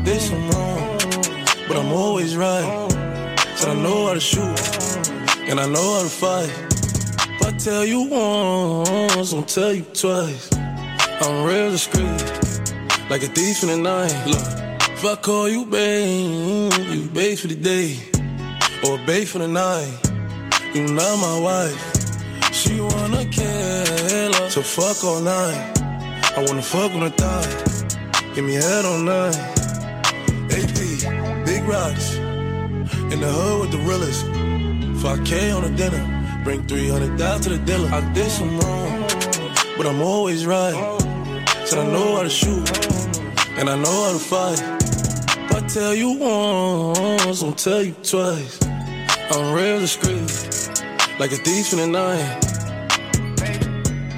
I did some wrong, but I'm always right. Said I know how to shoot, and I know how to fight. If I tell you once, I'll tell you twice. I'm real discreet, like a thief in the night. Look, if I call you babe, you babe for the day, or babe for the night. You not my wife. She wanna kill her, so fuck all night. I wanna fuck on the thigh, give me head all night. Big rocks. In the hood with the realest. 5K on the dinner. Bring 300 down to the dealer. I did some wrong, but I'm always right. Said I know how to shoot, and I know how to fight. If I tell you once, I'll tell you twice. I'm real discreet, like a thief in the night.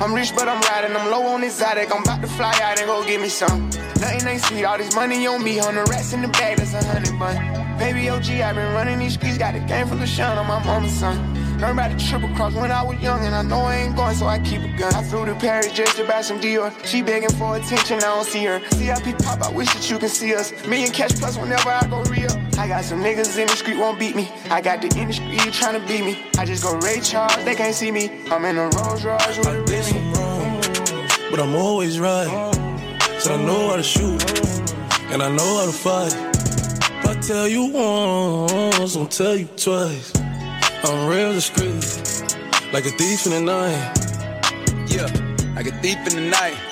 I'm rich, but I'm riding. I'm low on exotic. I'm about to fly out and go get me some. Nothing ain't sweet. All this money on me. Hundred rats in the bag. That's a hundred bun. Baby OG, i been running these streets. Got a game from the shine on my mama's son. Learned about the triple cross when I was young, and I know I ain't going, so I keep a gun. I flew to Paris just to buy some Dior. She begging for attention, I don't see her. CIP pop, I wish that you can see us. Million cash plus whenever I go real. I got some niggas in the street won't beat me. I got the industry trying to beat me. I just go Ray Charles, they can't see me. I'm in a Rolls Royce with a wrong, but I'm always right. I know how to shoot, and I know how to fight. If I tell you once, I'll tell you twice. I'm real discreet, like a thief in the night. Yeah, like a thief in the night.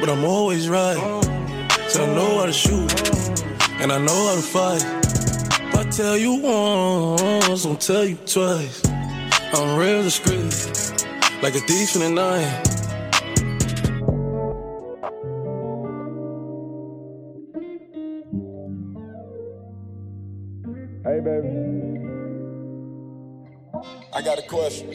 but I'm always right. So I know how to shoot, and I know how to fight. If I tell you once, I'll tell you twice. I'm real discreet, like a thief in the night. Hey, baby. I got a question.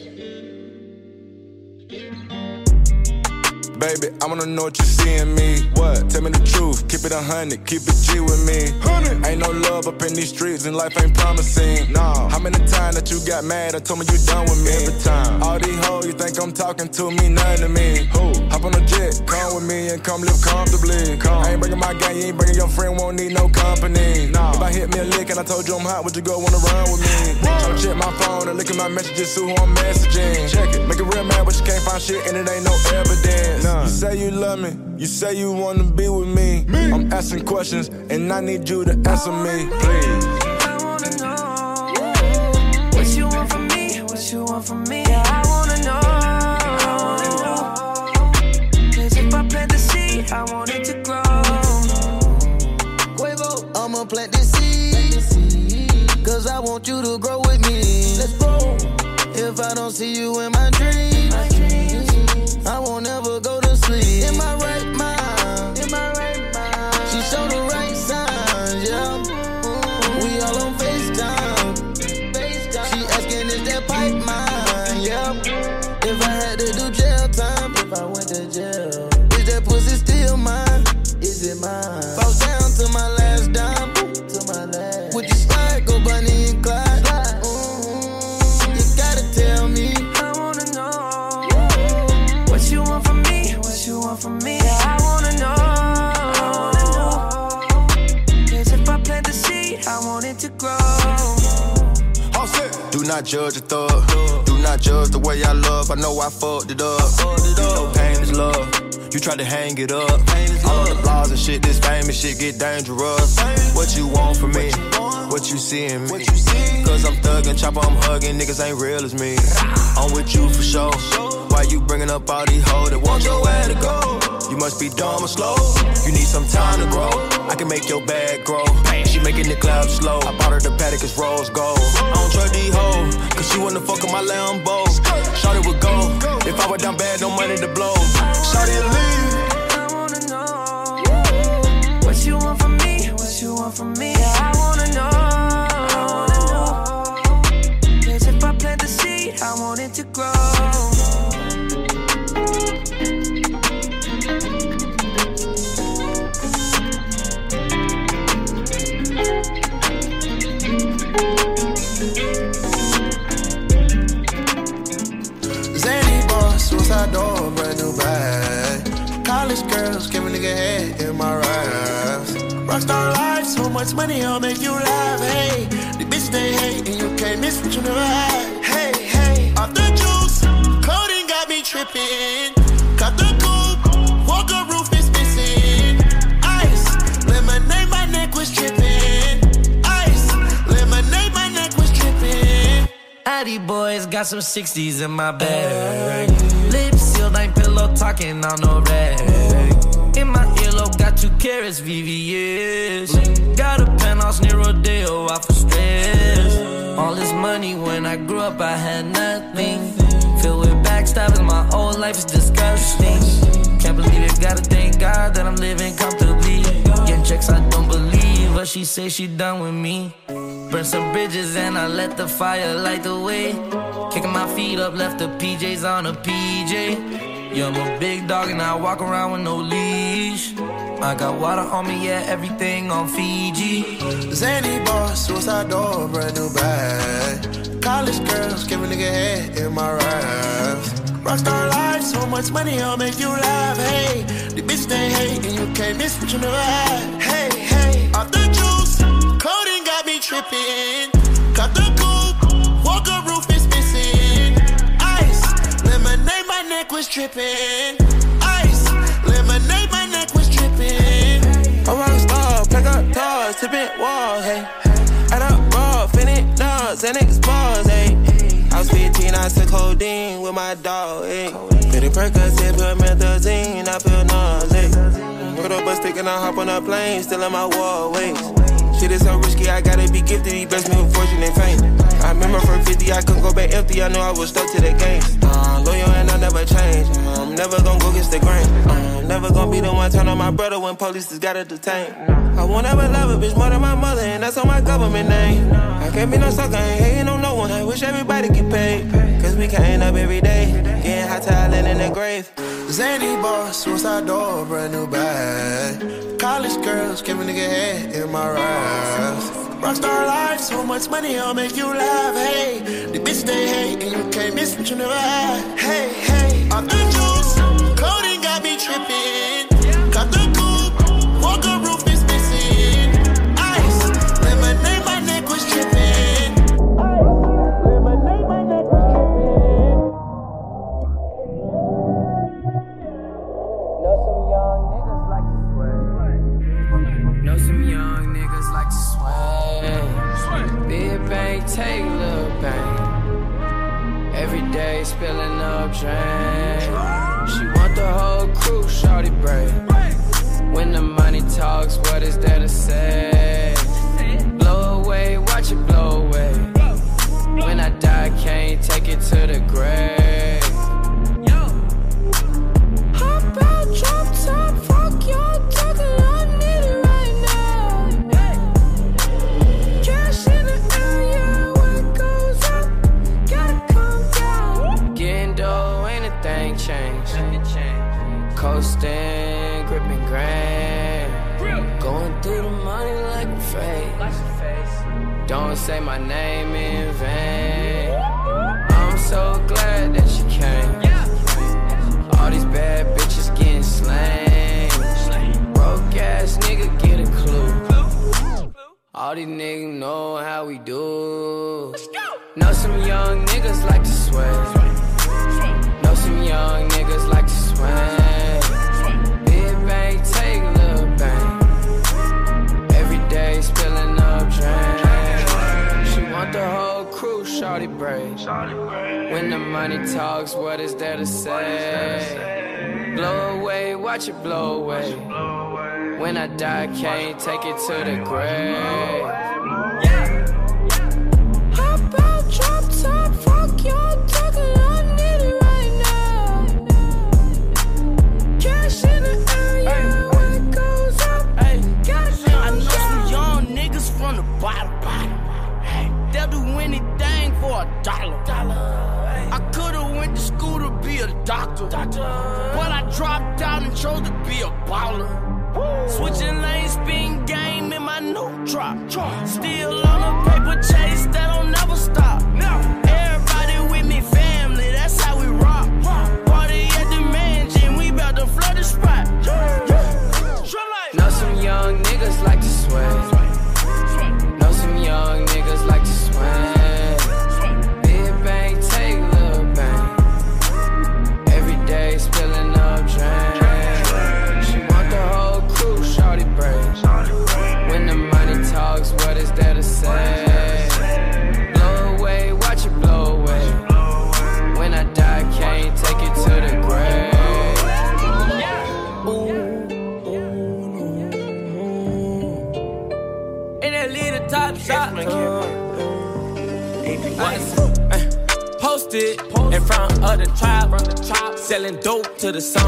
Baby, I wanna know what you see in me. What? Tell me the truth, keep it a hundred, keep it G with me. Hundred. Ain't no love up in these streets, and life ain't promising. Nah. How many times that you got mad and told me you done with me? Every time. All these hoes you think I'm talking to me, nothing to me. Who? Hop on a jet, come with me and come live comfortably. Come. I ain't bringing my gang, you ain't bringing your friend, won't need no company. Nah. If I hit me a lick and I told you I'm hot, would you go wanna run with me? Tryna check my phone and look at my messages, see who I'm messaging. Check it, make it real mad, but you can't find shit and it ain't no evidence. Nah. You say you love me, you say you wanna be with me. me. I'm asking questions and I need you to answer me, please. I wanna know what you want from me, what you want from me. Yeah, I wanna know. Cause if I plant the seed, I want it to grow. Quavo, I'ma plant this seed. Cause I want you to grow with me. Let's go. If I don't see you in my dreams, judge a thug. Do not judge the way I love. I know I fucked it up. You know pain is love. You tried to hang it up. All on the blogs and shit, this famous shit get dangerous. What you want from me? What you see in me? Cause I'm thuggin', chopper, I'm hugging. Niggas ain't real as me. I'm with you for sure. Why you bringing up all these hoes that want your way to go? You must be dumb or slow. You need some time to grow. I can make your bag grow. Making the clouds slow. I bought her the paddock, it's rose gold. I don't trust these hoes, cause she wanna fuck on my Lambo. Shorty would go, if I were down bad, no money to blow. Shorty to leave. I wanna know what you want from me. What you want from me? I wanna know. Cause if I plant the seed, I want it to grow. Much money, I'll make you laugh. Hey, the bitch they hate, and you can't miss what you never had. Hey, hey, off the juice, coding got me tripping. Cut the coupe, walker roof is missing. Ice, lemonade, my neck was tripping. Ice, lemonade, my neck was tripping. Addy boys got some 60s in my bag. Lips sealed, ain't pillow talking on no rag. In my two carrots, VVS. Got a penthouse near Rodeo, off of stress. All this money when I grew up, I had nothing. Filled with backstabbing, my whole life is disgusting. Can't believe it, gotta thank God that I'm living comfortably. Getting checks, I don't believe, but she say she done with me. Burn some bridges and I let the fire light the way. Kicking my feet up, left the PJs on a PJ. Yeah, I'm a big dog and I walk around with no leash. I got water on me, yeah, everything on Fiji. Zany boss, suicide door, brand new bag. College girls, give a nigga head in my raps. Rockstar life, so much money, I'll make you laugh. Hey, the bitch they hate, and you can't miss what you never had. Hey, hey, off the juice, coding got me tripping. Was tripping. Ice, lemonade, my neck was tripping. A rock star, pack up toys, tipping walls, hey. Add up raw, finish nuts, and expose, hey. I was 15, I took codeine with my dog, hey. Pretty Percocet, promethazine, I feel nauseous. Put up a stick and I hop on a plane, still in my wall, waist. Shit is so risky, I gotta be gifted. He blessed me with fortune and fame. I remember from 50, I couldn't go back empty. I knew I was stuck to the game. Uh, loyal and I never change. Uh, I'm never gonna go against the grain. Uh, I'm never gonna be the one turn on my brother when police just gotta detain. I won't ever love a bitch more than my mother, and that's on my government name. I can't be no sucker, ain't hating on no one. I wish everybody get paid. Cause we can't up every day. Getting hot talent in the grave. Zany boss, suicide door, brand new bag. College girls, give a nigga head in my raps. Rockstar life, so much money, I'll make you laugh. Hey, the bitch they hate, and you can't miss what you never had. Hey, hey, off When the money talks, what is there to say? Blow away, watch it blow away. When I die, can't take it to the grave. Till the sun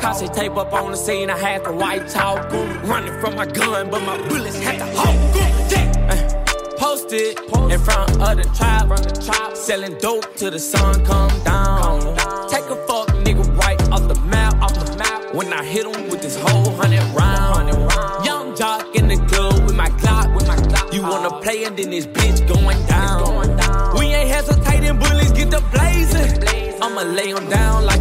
Cause they tape up on the scene, I had to white talk. Running from my gun, but my bullets had to hawk 'em. Uh, Posted in front of the tribe, selling dope till the sun come down. Take a fuck nigga right off the map, off the map. When I hit him with this whole hundred round. Young jock in the club with my Glock, with my. You wanna play and then this bitch going down. We ain't hesitating, bullies get the blazing. I'ma lay him down like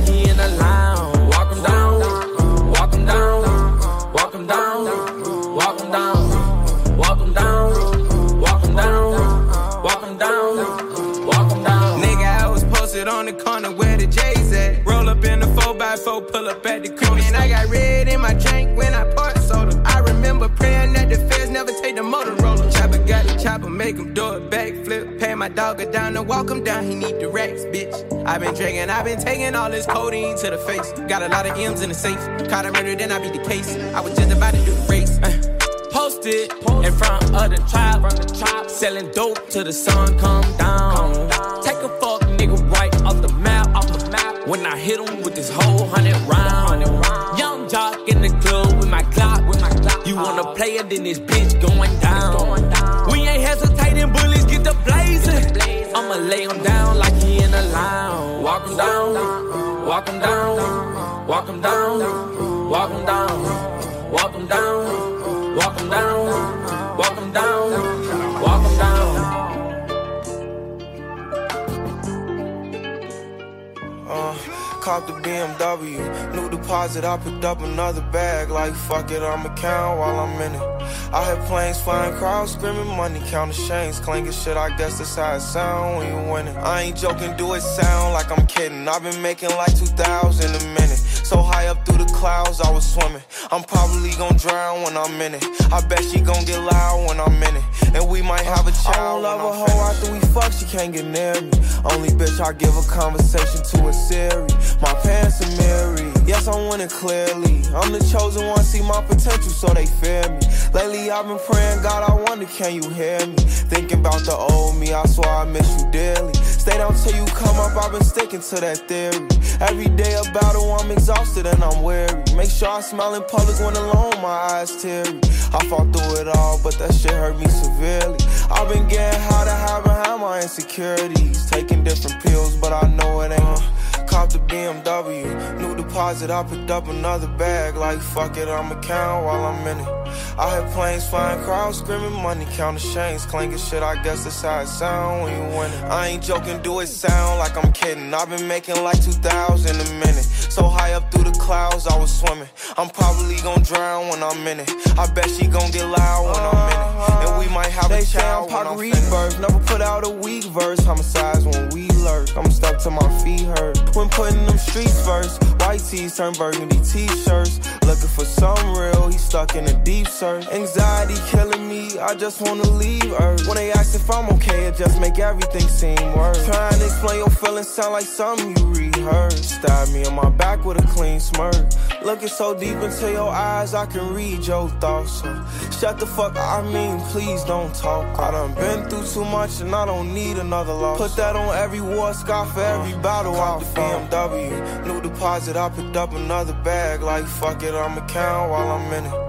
him do a backflip. Pay my dog a down to walk him down, he need the racks, bitch. i been drinking, i been taking all this codeine to the face. Got a lot of M's in the safe. Caught a murder, then I beat the case. I was just about to do the race. Uh, Posted in front of the tribe, selling dope till the sun come down. Take a fuck nigga right off the map, off the map. When I hit him with this whole hundred round. Young jock in the club with my Glock, with my Glock. You wanna play it, then this bitch going down. Ain't hesitating, bullies get the blazing. I'ma lay him down like he in a lounge. Walk him down, walk him down, walk him down, walk him down, walk him down. Walk him down, walk him down, down. Uh, cop the BMW. New deposit, I picked up another bag. Like, fuck it, I'ma count while I'm in it. I had planes flying, crowds screaming, money counting chains, clanging shit. I guess that's how it sound when you winning. I ain't joking, do it sound like I'm kidding. I've been making like 2,000 a minute. So high up through the clouds, I was swimming. I'm probably gonna drown when I'm in it. I bet she gonna get loud when I'm in it. And we might have a child. I don't love a hoe after we fuck, she can't get near me. Only bitch I give a conversation to a Siri. My pants are mirrored. Yes, I'm winning clearly. I'm the chosen one, see my potential, so they fear me. Lately I've been praying, God, I wonder, can you hear me? Thinking about the old me, I swear I miss you dearly. Stay down till you come up, I've been sticking to that theory. Every day a battle, I'm exhausted and I'm weary. Make sure I smile in public when alone, my eyes teary. I fought through it all, but that shit hurt me severely. I've been getting high to hide behind my insecurities. Taking different pills, but I know it ain't. Cop the BMW, new deposit, I picked up another bag. Like fuck it, I'ma count while I'm in it. I hear planes flying, crowds screaming, money counting chains, clanking shit. I guess that's how it sound when you win it. I ain't joking, do it sound like I'm kidding. I've been making like 2,000 a minute. So high up through the clouds, I was swimming. I'm probably gonna drown when I'm in it. I bet she gonna get loud when I'm in it. And we might have they a child say I'm when I'm Pac finished. Rebirth, never put out a weak verse. Homicides when we lurk. I'm stuck to my feet hurt. When putting them streets first, white tees turn burgundy t-shirts. Looking for some real, he stuck in a deep search. Anxiety killing me, I just wanna leave Earth. When they ask if I'm okay, it just make everything seem worse. Trying to explain your feelings sound like something you rehearsed. Stab me on my back with a clean smirk. Looking so deep into your eyes, I can read your thoughts. So shut the fuck, I mean, please don't talk. I done been through too much and I don't need another loss. Put that on every war scar for every battle I fought. BMW, new deposit, I picked up another bag. Like fuck it, I'ma count while I'm in it.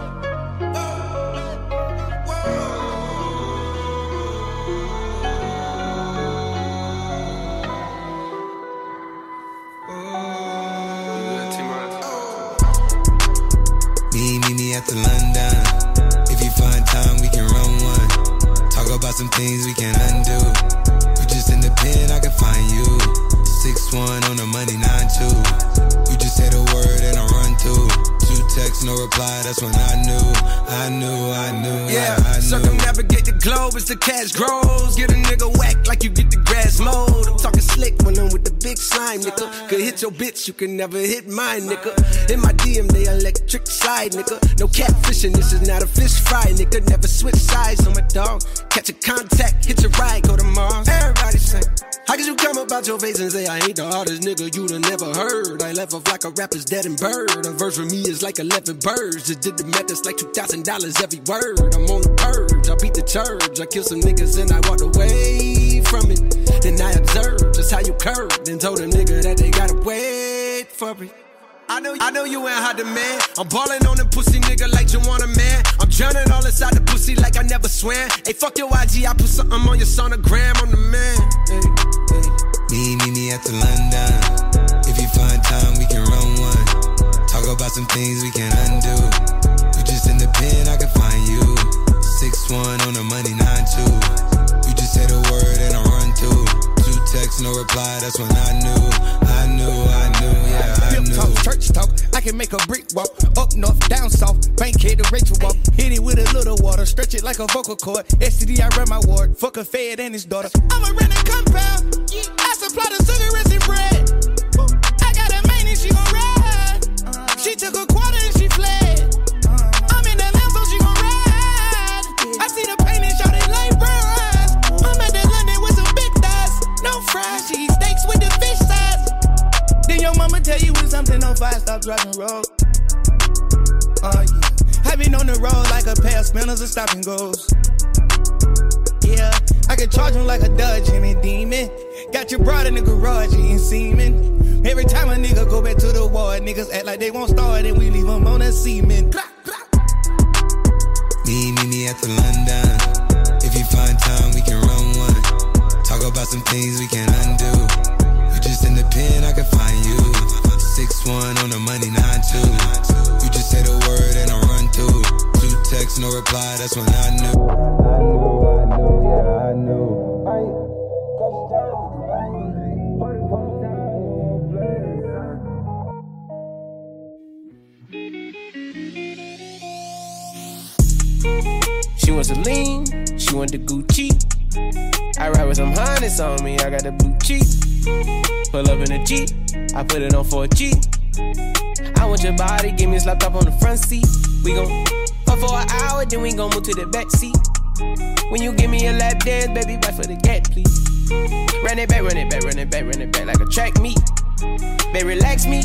That's when I knew, I knew, I knew, Yeah, I, I knew. circumnavigate the globe as the cash grows. Get a nigga hit your bitch, you can never hit mine, nigga. In my DM, they electric slide, nigga. No catfishing, this is not a fish fry, nigga. Never switch sides on my dog. Catch a contact, hit your ride, go to Mars. Everybody say, how could you come about your face and say I ain't the hardest nigga you'd have never heard? I left off like a rapper's dead and bird. A verse for me is like 11 birds. Just did the math, that's like $2,000 every word. I'm on the purge, I beat the church. I kill some niggas and I walked away from it. Then I observed just how you curved and told a nigga that they gotta wait for it. I know, I know you ain't hot demand. I'm ballin' on them pussy nigga like you want a man. I'm drowning all inside the pussy like I never swam. Hey, fuck your IG, I put something on your sonogram. I'm the man. Me, me, me at the London. If you find time, we can run one. Talk about some things we can undo. You just in the pen, I can find you. Six one on the money, nine two. You just say the word and I run two. Two texts, no reply. That's when I knew, I knew, I knew, yeah, I Pimp knew. talk, church talk. I can make a brick walk. Up north, down south. bank Bankhead to Rachel walk. Hit it with a little water. Stretch it like a vocal cord. STD, I run my ward. Fuck a fed and his daughter. I'm a renting compound. I supply the cigarettes and bread. I got a main and she gon' ride. She took a She eat steaks with the fish size. Then your mama tell you when something on fire, stop driving road. Oh yeah. I've been on the road like a pair of spinners and stop and goes. Yeah, I can charge him like a Dodge and demon. Got your broad in the garage eating semen. Every time a nigga go back to the war, niggas act like they won't start and we leave them on a semen. Me, me, me at the London. About some things we can undo. You just in the pen, I can find you. Six one on the money, nine two. You just say the word and I run two. Two texts, no reply. That's when I knew. I knew, I knew, yeah, I knew. Oh, she wants to lean, she want the Gucci. I ride with some harness on me, I got the blue cheek. Pull up in a Jeep, I put it on for a G. I want your body, give me a laptop on the front seat. We gon' fuck for an hour, then we gon' move to the back seat. When you give me a lap dance, baby, back for the gat, please. Run it back, run it back, run it back, run it back like a track meet. Baby, relax me,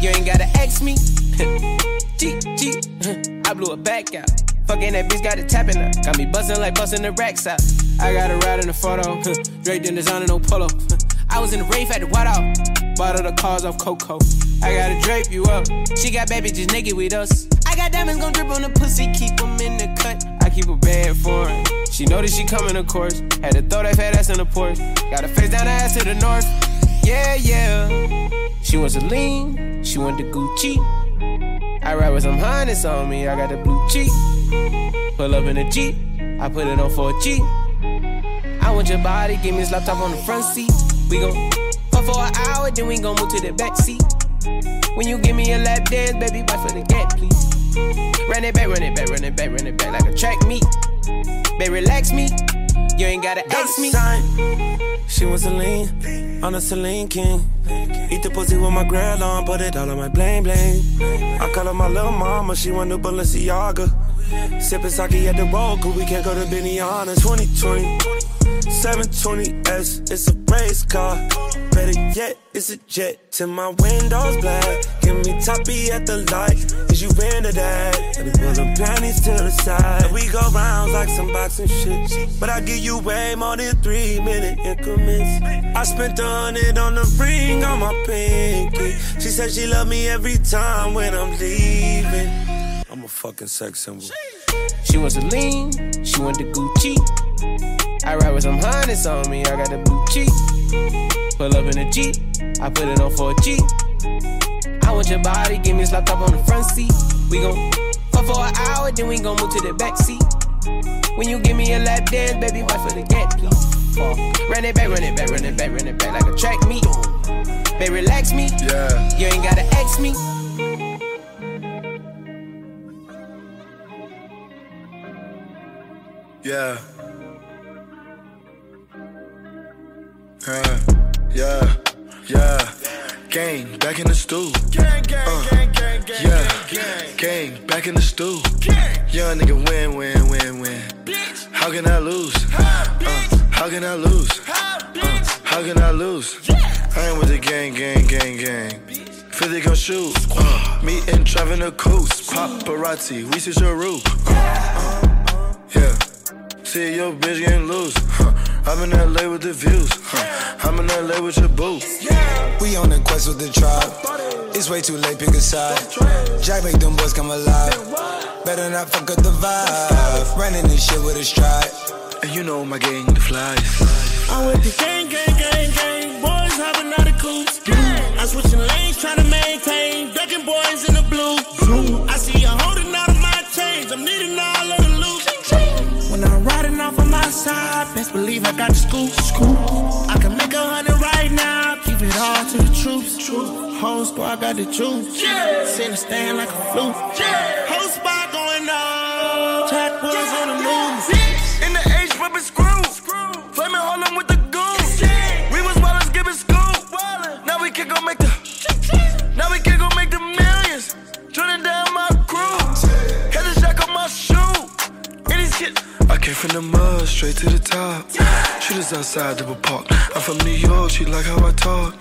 you ain't gotta ask me. G, G, I blew it back out. Fucking that bitch got it tapping her. Got me bustin' like bustin' the racks out. I got a ride in the photo. Draped in designer, no polo. I was in the rave at the White Out. Bought her the cars off Coco. I gotta drape you up. She got baby just naked with us. I got diamonds gon' drip on the pussy, keep them in the cut. I keep a bad for her. She know that she coming, of course. Had to throw that fat ass in the porch. Got her face down, her ass to the north. Yeah, yeah. She wants to lean, she want the Gucci. I ride with some harness on me, I got the blue cheek. Pull up in a Jeep, I put it on for a G. I want your body, give me a laptop on the front seat. We gon' fuck for an hour, then we gon' move to the back seat. When you give me a lap dance, baby, bite for the gap, please. Run it back, run it back, run it back, run it back like a track meet. Baby, relax me. You ain't gotta ask me. Sign. She was a lean on a Celine King. Eat the pussy with my grill on, put it all on my bling bling. I call her my little mama, she want new Balenciaga. Sippin' sake at the road, cause we can't go to Benihana. 2020, 720S, it's a race car. Better yet, it's a jet till my windows black. Give me toppy at the light, is you into that? Let me pull them panties to the side. We go rounds like some boxing shit. But I give you way more than three minute increments. I spent a hundred on the ring on my pinky. She said she love me every time when I'm leaving. I'm a fucking sex symbol. She wants to lean, she want the Gucci. I ride with some harness on me, I got the blue cheek. Pull up in a Jeep, I put it on for a G. I want your body, give me a slap top on the front seat. We gon' fuck for an hour, then we gon' move to the back seat. When you give me a lap dance, baby, watch for the gap, please. Fall. Run it back, run it back, run it back, run it back like a track meet. Baby, relax me. Yeah. You ain't gotta ask me. Yeah. Uh, yeah, yeah. Gang, back in the stool. Gang, gang, gang, gang, gang, yeah. gang, back in the stool. Young nigga win, win, win, win. How can I lose? Uh, how can I lose? Uh, how can I lose? I ain't with the gang, gang, gang, gang. 50 gon' shoot. Uh, me and Trevin the coast. Paparazzi, we see your roof. Uh, yeah. See your bitch getting loose. Huh. I'm in LA with the views. Huh. I'm in LA with your boo. We on the quest with the tribe. It's way too late, pick a side. Jack make them boys come alive. Better not fuck up the vibe. Running this shit with a stride. And you know my gang, the flies. I'm with the gang, gang, gang, gang. Boys hopping out of coops. I'm switching lanes, trying to maintain. Ducking boys in the blue. I see you holding out of my chains. I'm needing all on best believe I got the scoop. scoop. I can make a hundred right now, keep it all to the troops. Whole squad got the juice. Send a stand like a flute. Whole straight to the top. She Shooters outside the park. I'm from New York, she like how I talk.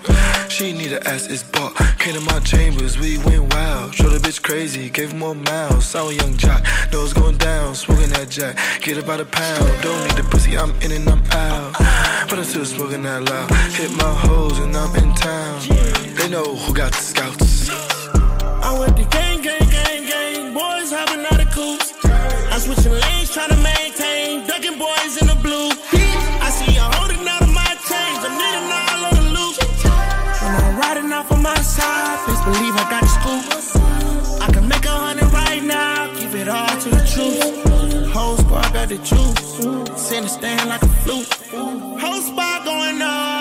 She need a ass, it's bought. Came to my chambers, we went wild. Showed the bitch crazy, gave more miles. I was young jock, nose going down, smoking that jack. Get about a pound, don't need the pussy, I'm in and I'm out. But I'm still smoking that loud. Hit my hoes and I'm in town. They know who got the scouts. I'm with the gang, gang, gang, gang. Boys hopping out of coops. I'm switching lanes, trying to maintain. Ducking boys in the blue. I see you holding out of my chains. I'm needing all of the loot. When I'm riding off on my side, best believe I got the scoop. I can make a hundred right now, keep it all to the truth. Whole squad got the juice. Send a stand like a flute. Whole spot going on.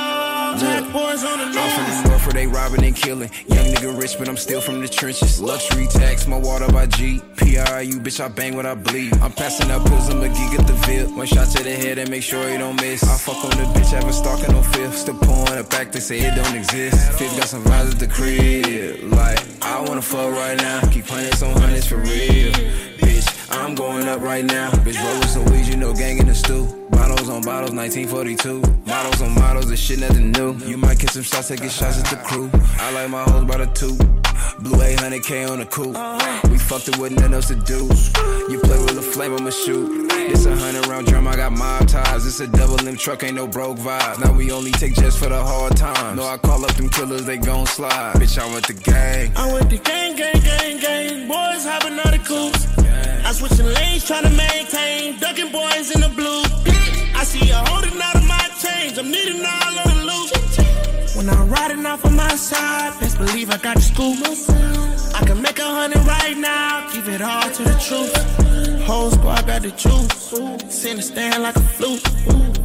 On the I'm from the north where they robbing and killing. Young nigga rich, but I'm still from the trenches. Luxury tax, my water by G. PRU, bitch, I bang what I bleed. I'm passing out pills, I'm a geek at the Ville. One shot to the head and make sure you don't miss. I fuck on the bitch, haven't stalking no fifth. Still pouring it back, they say it don't exist. Fifth got some vibes at the crib. Like, I wanna fuck right now. Keep hundreds on hundreds for real. Bitch, I'm going up right now. Bitch, roll with some weed, you know, gang in the stew. Bottles on bottles, 1942. Models on models, this shit nothing new. You might get some shots, taking shots at the crew. I like my hoes by the two. Blue 800k on the coupe. We fucked it with nothing else to do. You play with a flame, I'ma shoot. This a hundred round drum, I got mob ties. This a double limb truck, ain't no broke vibes. Now we only take jets for the hard times. No, I call up them killers, they gon' slide. Bitch, I'm with the gang. I went the gang, gang, gang, gang. Boys hopping out of coops. I switching lanes, trying to maintain. Ducking boys in the blue. I see you holding out of my change. I'm needing all of the loot. When I'm riding off on my side, best believe I got the scoop. I can make a hundred right now, give it all to the truth. Whole squad got the juice. Send a stand like a flute.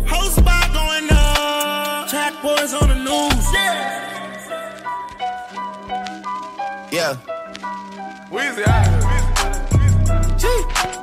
Whole spot going up. Track boys on the news. Yeah. Weezy, G, G.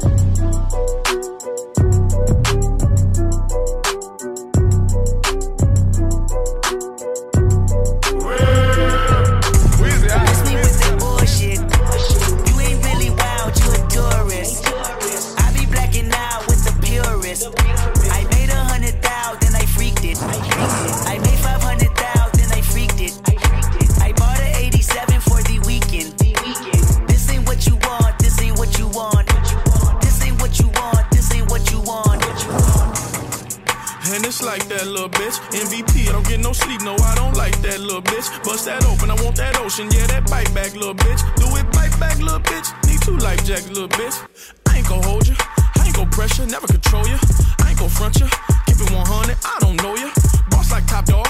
Little bitch. MVP, I don't get no sleep, no, I don't like that little bitch. Bust that open, I want that ocean, yeah, that bite back, little bitch. Do it, bite back, little bitch. Need two life jackets, little bitch. I ain't gon' hold you, I ain't gon' pressure, never control you. I ain't gon' front you, keep it 100, I don't know you. Boss like top dog,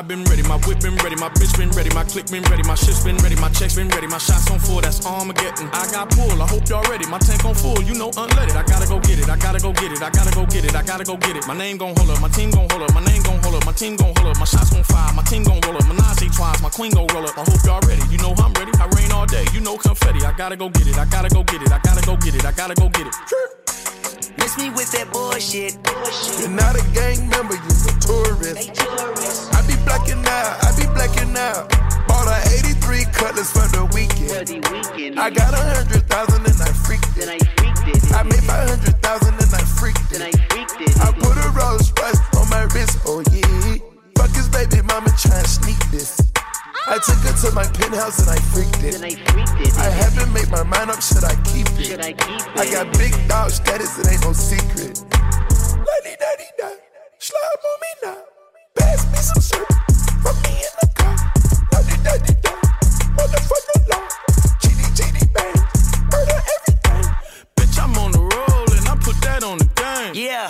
I've been ready, my whip been ready, my bitch been ready, my click been ready, my shit's been ready, my checks been ready, my shots on full, that's Armageddon. I got pull, I hope y'all ready, my tank on full, you know unleaded. I gotta go get it, I gotta go get it, I gotta go get it, I gotta go get it. My name gon' hold up, my team gon' hold up, my name gon' hold up, my team gon' hold up, my shots gon' fire, my team gon' roll up, Menage twice, my queen gon' roll up. I hope y'all ready, you know I'm ready, I rain all day, you know confetti. I gotta go get it, I gotta go get it, I gotta go get it, I gotta go get it. Miss me with that bullshit. You're not a gang member, you're a tourist. I be blacking out, I be blacking out. Bought a 83 cutlass for the weekend. I got a hundred thousand and I freaked it. I made five hundred thousand and I freaked it. I put a Rolls Royce on my wrist, oh yeah. Fuck his baby mama try to sneak this. I took her to my penthouse and I freaked it. I haven't made my mind up, should I keep it? Should I keep it? I got big dog status, it ain't no secret. Lady, daddy, da, slide on me now. Pass me some syrup, from me in the car. Lady, daddy, da, motherfucker law. GD, GD, bang, murder everything. Bitch, I'm on the roll and I put that on the game. Yeah,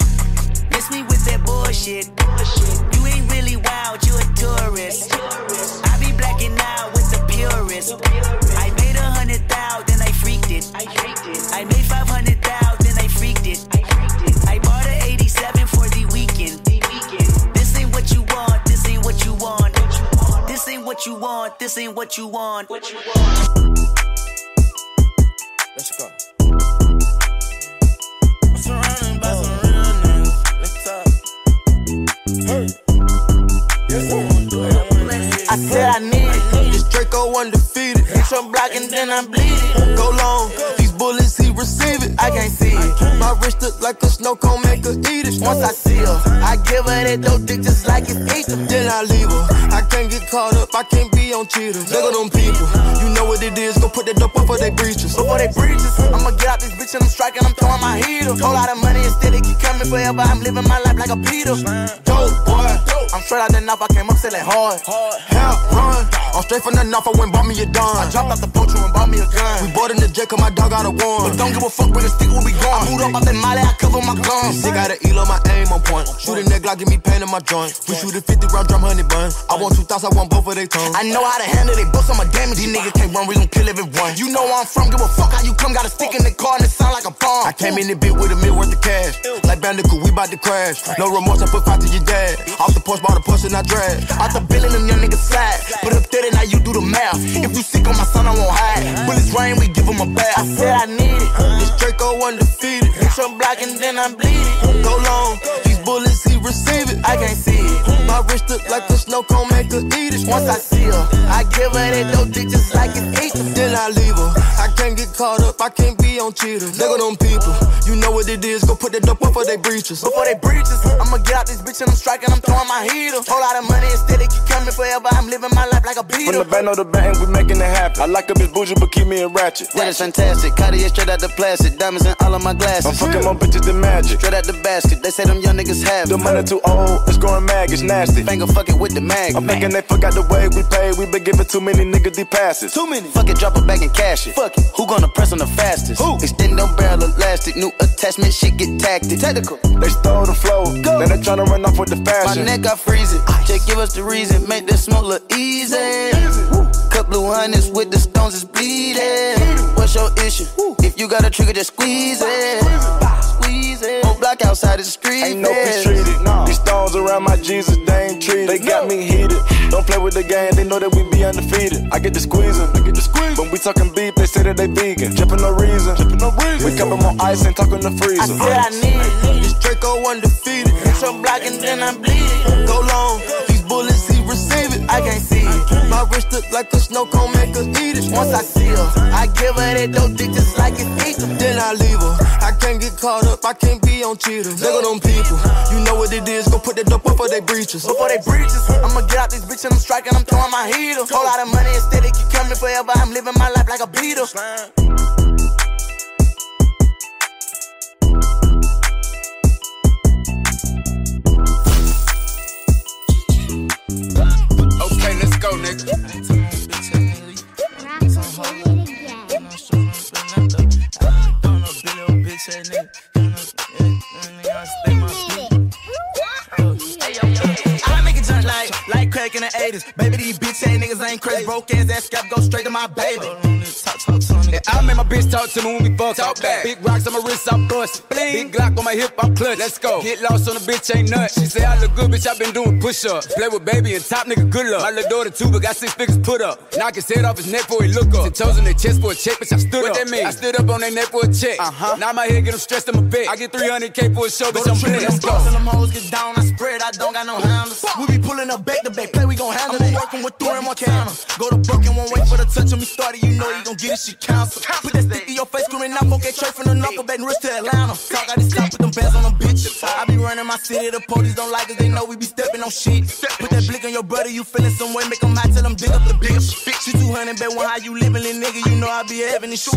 miss me with that bullshit. You ain't really wild, you a tourist. I be blacking out with the purist. What you want, this ain't what you want. What you want. Let's go. I'm surrounded by some real niggas. Let's talk. Hey. Yes, I wanna do it. I wanna do it. I said I need it. This Draco undefeated. Hit your block and then I bleed it. Go long. These bullets, he receive it. I can't see it. My wrist look like a snow cone, make her eat it. Once I see her, I give her that dope dick just like it's ether. Then I leave her. I can't get caught up, I can't be on cheaters. Look at them people. You know what it is, go put that dope up for they breaches. Before they breaches, I'ma get out this bitch and I'm striking, I'm throwing my heater. Whole lot of money instead, it keep coming forever. I'm living my life like a Peter. Dope boy. I'm straight out the knife, I came up selling hard. Hell, run. I'm straight from the north, I went bought me a dime. I dropped off the poacher and bought me a gun. We bought in the jet, cause my dog got a one. But don't give a fuck, bring a stick, we'll be gone. I moved up out that molly, I cover my guns. Sick got an elo, my aim on point. Shoot a nigga, give me pain in my joint. We shoot a 50 round drum, honey bun. I want two thoughts, I want both of tongues. I know how to handle they books, I'm a damage. These niggas can't run, we gon' kill everyone. You know where I'm from, give a fuck how you come. Got a stick in the car and it sound like a bomb. I came in the bit with a mil worth of cash. Like Bandicoot, we bout to crash. No remorse, I put five to your dad. Off the porch, bought a push and I drag. Out the bill and them young niggas slide. Put up 30, now you do the math. If you sick on my son, I won't hide. Bullets rain, we give him a bath. I said I need it. This Draco undefeated. Hit your block and then I bleed it. Go long, these bullets, he receive it. I can't see it. My wrist look like a snow cone, her eat it. Once I see her, I give her that dope dick just like it's ether. Then I leave her. I can't get caught up, I can't be on cheaters. Look at them people. You know what it is, go put that dope up for they breaches. Before they breaches, I'ma get out this bitch and I'm striking, I'm throwing my heater. Whole lot of money instead, it keep coming forever. I'm living my life like a beater. From the band of the band, we making it happen. I like a bitch bougie, but keep me in ratchet. That is fantastic. Cartier straight out the plastic. Diamonds in all of my glasses. I'm fucking more bitches than magic. Straight out the basket. They say them young niggas have it. The money too old, it's growing mag, it's nasty. Finger fucking with the mag. I'm thinking they forgot the way we pay. We been giving too many niggas these passes. Too many. Fuck it, drop it back and cash it. Fuck it. Who gonna press on the fastest? Who? Extend them barrel elastic. New attachment, shit get tactic. Technical. They stole the flow, Go. now they tryna run off with the fashion. My neck got freezing. Just give us the reason. Make this smoke look easy. Cup blue hundreds with the stones is bleeding. What's your issue? If you got a trigger, just squeeze it. Squeeze it. Won't block outside the street. Ain't no peace treated. These stones around my Jesus, they ain't treated. They got me heated. Don't play with the game, they know that we be undefeated. I get the squeezing, I get the squeeze. When we talking beef, they say that they vegan. Drippin' no reason, drippin' no reason. We cup 'em on ice and talking the I freezer. said I need it. This Draco undefeated. Hit your block and then I bleed it. Go long, I can't see it. My wrist look like a snow cone, make her eat it. Once I see her, I give her that dope dick just like it's ether. Then I leave her. I can't get caught up, I can't be on cheaters. Look at them people. You know what it is, go put that dope up for they breaches. Before they breaches, I'ma get out this bitch and I'm striking, I'm throwing my heater. Whole lot of money instead, it keep coming forever. I'm living my life like a beater. Baby, these bitch ass niggas ain't crazy. Broke ass, that scalp go straight to my baby. Yeah, I make my bitch talk to me when we fuck. Talk back. Big rocks on my wrist, I'm bustin'. Big Glock on my hip, I'm clutch. Let's go. Get lost on the bitch, ain't nuts. She say I look good, bitch, I been doing push ups. Play with baby and top nigga, good luck. My little daughter too, but got six figures put up. Knock his head off his neck before he look up. Ten toes in their chest for a check, bitch, I stood What up. that mean? I stood up on their neck for a check. Uh-huh. Now my head get them stressed, I'm a bet. I get 300k for a show, bitch, I'm blessed. Let's go. Till them hoes get down, I spread, I don't got no handles. We be pulling up back to back, play, we gon' handle it. I'm working with three in Montana. Go to broken, won't wait for the touch on me started, you know you gon' get it, she count. bouncer. Put that stick in your face, screaming out, okay, straight from the knuckle, Baton Rouge to Atlanta. Talk out this stop, put them bands on them bitches. I be running my city, the police don't like us, they know we be stepping on shit. Put that blick on your brother, you feeling some way, make them hot, tell them dig up the bitch. She 200, bet one how you living, little nigga, you know I be having this shit.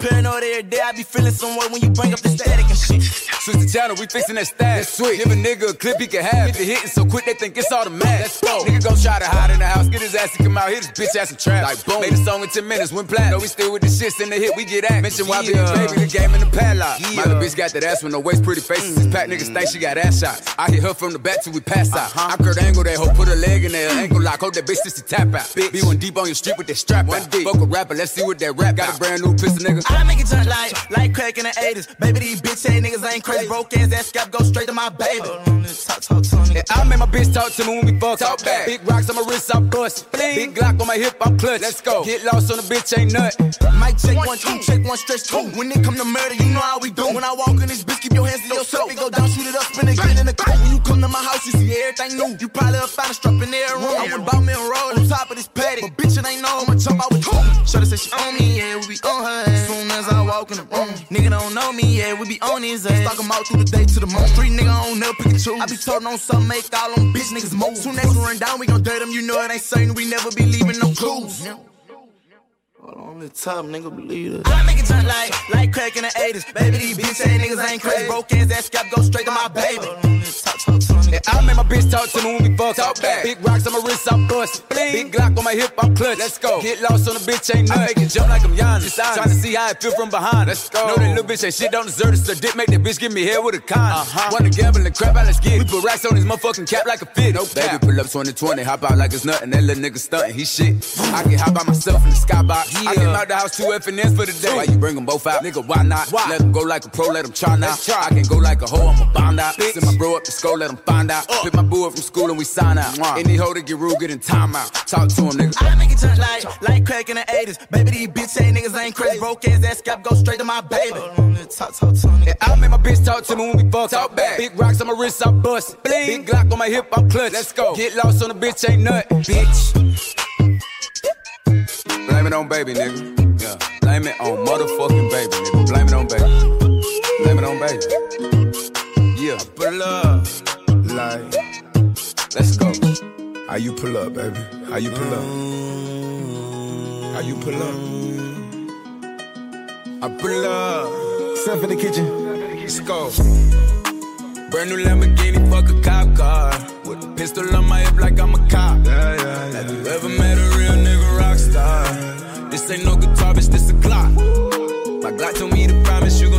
Paranoid every day, I be feeling some way when you bring up the static and shit. Switch the channel, we fixing that stash. Sweet. Give a nigga a clip he can have. Hit the hitting so quick they think it's all the automatic. Let's go. Nigga gon' try to hide in the house, get his ass to come out, hit his bitch ass and trap. Like boom. Made a song in 10 minutes, went plat. Know we still with the shits in the hit, we get at. Mention why yeah. baby, the game in the padlock. Yeah. My little bitch got that ass with no waist, pretty faces. This pack niggas think she got ass shots. I hit her from the back till we pass out. Uh-huh. I'm Kurt Angle, that hoe put a leg in there, ankle lock, hold that bitch just to tap out. Bitch. Be one deep on your street with that strap One deep. Fuck a rapper, let's see what that rap got. A brand new pistol, nigga. I make it turn like, like crack in the 80s. Baby, these bitch ass niggas ain't crazy. Broke ass, that scalp go straight to my baby. Talk, talk, talk, yeah, I make my bitch talk to me when we fuck. Talk back. Big rocks on my wrist, I bust. Bling. Big Glock on my hip, I'm clutch. Let's go. Get lost on the bitch, ain't nut. Mic check one, two, check one, stretch two. When it come to murder, you know how we do. When I walk in this bitch, keep your hands to yourself. It go down, shoot it up, spin it, get in the coat. When you come to my house, you see everything new. You probably will find a strap in there room. I went about me and roll on top of this paddock. But bitch, it ain't know I'ma jump out with. Shorty said she on me, yeah, we be on her. As soon as I walk in the room, nigga don't know me, yeah, we be on his ass. Stalk him out through the day to the moon. Street nigga on never pick and choose. I be talking on something, make all them bitch niggas move. Soon as we run down, we gon' dirt them. You know it ain't certain, we never be leaving no clues. On the top, nigga, believe it. I make it turn like, like crack in the 80s. Baby, these bitch ass niggas ain't crazy. Broke ass, that scalp go straight to my baby. Talk, talk, talk, yeah, I make my bitch talk to me when we fuck. Talk back. Big rocks on my wrist, I'm bust. Bling. Big Glock on my hip, I'm clutch. Let's go. Get lost on the bitch, ain't nothing. I make it jump like I'm Giannis. Trying to see how it feel from behind. Let's go. Know that little bitch ain't shit, don't deserve it. So dick make that bitch give me hair with a con. Uh-huh. Wanna gamble and crap out, let's get it. We put racks on his motherfucking cap like a fit. No cap. Baby, pull up 2020, hop out like it's nothing. That little nigga stunting, he shit. I can hop by myself in the skybox. Yeah. I came out the house two FNS for the day. Why you bring them both out? Nigga, why not? Why? Let them go like a pro, let them try now. Try. I can go like a hoe, I'm a bound out. Send my bro up to school, let him find out. Uh. Pick my boo up from school and we sign out. Mwah. Any hoe that get rude, get in timeout. Talk to him, nigga. I make it turn like, like crack in the 80s. Baby, these bitch ain't niggas ain't crazy. Broke ass, that scalp go straight to my baby. Talk, talk, talk, yeah, I make my bitch talk to me when we fuck. Talk back. Big rocks on my wrist, I bust. Bling. Big Glock on my hip, I'm clutch. Let's go. Get lost on the bitch, ain't nothing. Bitch. Blame it on baby, nigga. Yeah. Blame it on motherfucking baby, nigga. Blame it on baby. Blame it on baby. Yeah. Pull up. Like. Let's go. How you pull up, baby? How you pull up? How you pull up? I pull up. Step in the kitchen. Let's go. Brand new Lamborghini, fuck a cop car. With a pistol on my hip like I'm a cop. Yeah, yeah, yeah. Have you ever met a real nigga rock star? This ain't no guitar, bitch, this a clock. My Glock told me to promise you gon'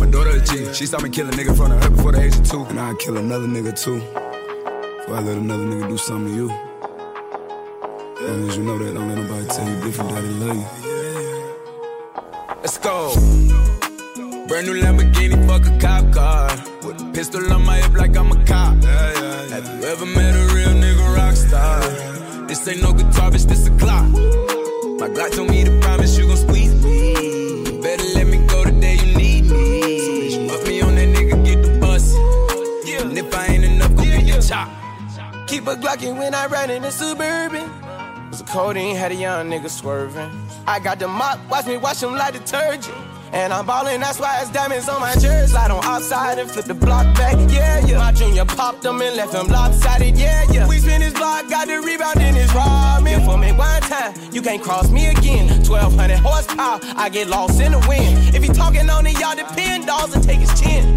Daughter a G. She saw me kill a nigga in front of her before the age of two. And I'd kill another nigga too. Before I let another nigga do something to you. As long as you know that, don't let nobody tell you different that they love you. Let's go. Brand new Lamborghini, fuck a cop car. With a pistol on my hip like I'm a cop. Have you ever met a real nigga rock star? This ain't no guitar, bitch, this a clock. My Glock told me to promise you gon' squeeze me. Better let Keep a Glockin' when I ride in the Suburban. Was a codeine, had a young nigga swerving. I got the mop, watch me wash him like detergent. And I'm ballin', that's why it's diamonds on my jersey. Slide on outside and flip the block back, yeah, yeah. My junior popped them and left him lopsided, yeah, yeah. We spin his block, got the rebound in his ramen. For me one time, you can't cross me again. 1200 horsepower, I get lost in the wind. If he talking on it, y'all depend, dolls and take his chin.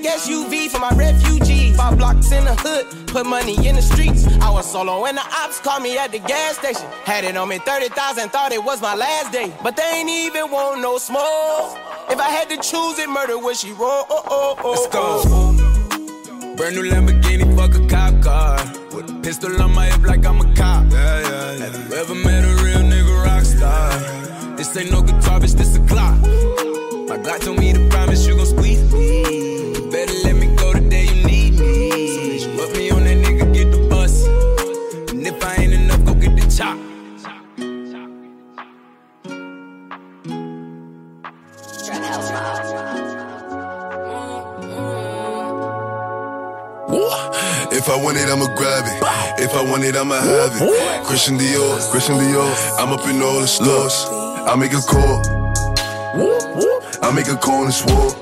Maybach SUV for my refugees. Five blocks in the hood, put money in the streets. I was solo and the ops called me at the gas station. Had it on me 30,000, thought it was my last day. But they ain't even want no smoke. If I had to choose it, murder would she roll? Oh, oh, oh, Let's go. Oh. Brand new Lamborghini, fuck a cop car. With a pistol on my hip like I'm a cop. Yeah, yeah, yeah. Have you ever met a real nigga rock star? This ain't no guitar, bitch, this a clock. My God told me to promise If I want it, I'ma grab it. If I want it, I'ma have it. Christian Dior, Christian Dior. I'm up in all the stores. I make a call. I make a call and swore.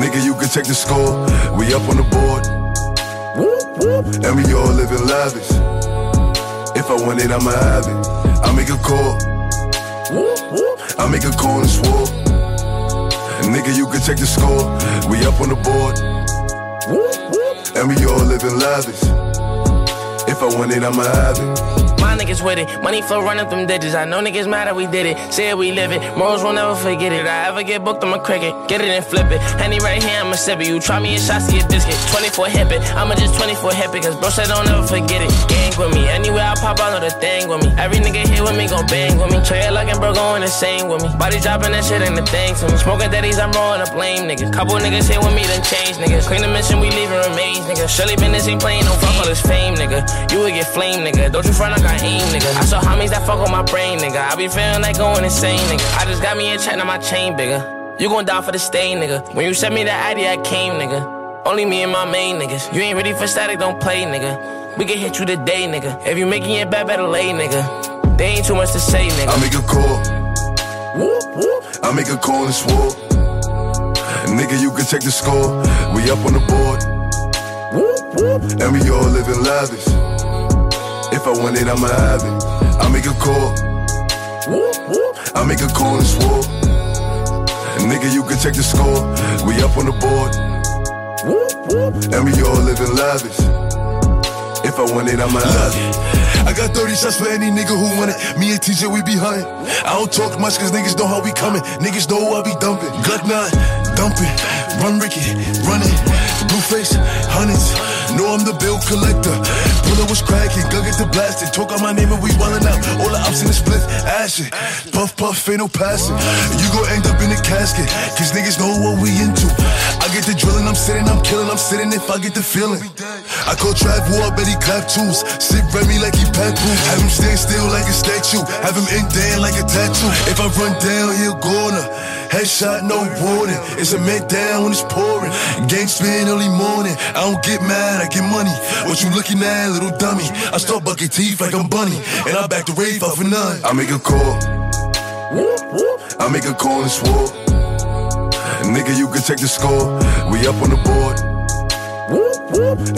Nigga, you can check the score. We up on the board. And we all living lavish. If I want it, I'ma have it. I make a call. I make a call and swore. Nigga, you can check the score. We up on the board. And we all living lavish. If I want it, I'ma have it. My niggas with it, money flow running through digits. I know niggas mad that we did it. Say it, we live it. Morals will never forget it. I ever get booked, I'm a cricket. Get it and flip it. Henny right here, I'ma sip it. You try me in shot, see a biscuit. 24 hip it. I'ma just 24 hip it. Cause bro said don't ever forget it. Gang with me. Anywhere I pop, I know the thing with me. Every nigga here with me gon' bang with me. Trey like and bro going insane with me. Body dropping that shit ain't the thing to me. Smoking daddies, I'm rolling up lame niggas. Couple niggas here with me, then change niggas. Clean the mission, we leaving remains, nigga. Shirley Business ain't playing no fuck all this fame, nigga. You would get flame, nigga. Don't you front like aim, nigga. I saw homies that fuck with my brain, nigga. I be feeling like going insane, nigga. I just got me a check, now my chain bigger. You gon' die for the stain, nigga. When you sent me that ID, I came, nigga. Only me and my main niggas. You ain't ready for static, don't play, nigga. We can hit you today, nigga. If you making it bad, better lay, nigga. They ain't too much to say, nigga. I make a call. Whoop, whoop. I make a call and swore. Nigga, you can check the score. We up on the board. Whoop, whoop. And we all living lavish. If I want it, I'ma have it. I make a call. I make a call and swore. Nigga, you can check the score. We up on the board. And we all living lavish. If I want it, I'ma have it. I got 30 shots for any nigga who want it. Me and TJ, we be hunting. I don't talk much cause niggas know how we coming. Niggas know I be dumping. Glock 9, dumping. Run Ricky, running. Blue face, hundreds. Know I'm the bill collector. Pull up was cracking, gun get the blasting. Talk out my name and we wildin' out. All the ops in the split, ashing. Puff, puff, ain't no passing. You gon' end up in a casket. Cause niggas know what we into. I get the drilling, I'm sitting, I'm killing, I'm sitting if I get the feeling. I call Trav War, bet he clap tools. Sit Remy like he papoose. Have him stand still like a statue. Have him in there like a tattoo. If I run down, he'll gonna. Headshot, no warning. It's a man down when it's pouring. Gang spin early morning. I don't get mad, I get money. What you looking at, little dummy? I start bucking teeth like I'm bunny. And I back the rave off for none. I make a call. I make a call and swore. Nigga, you can check the score. We up on the board.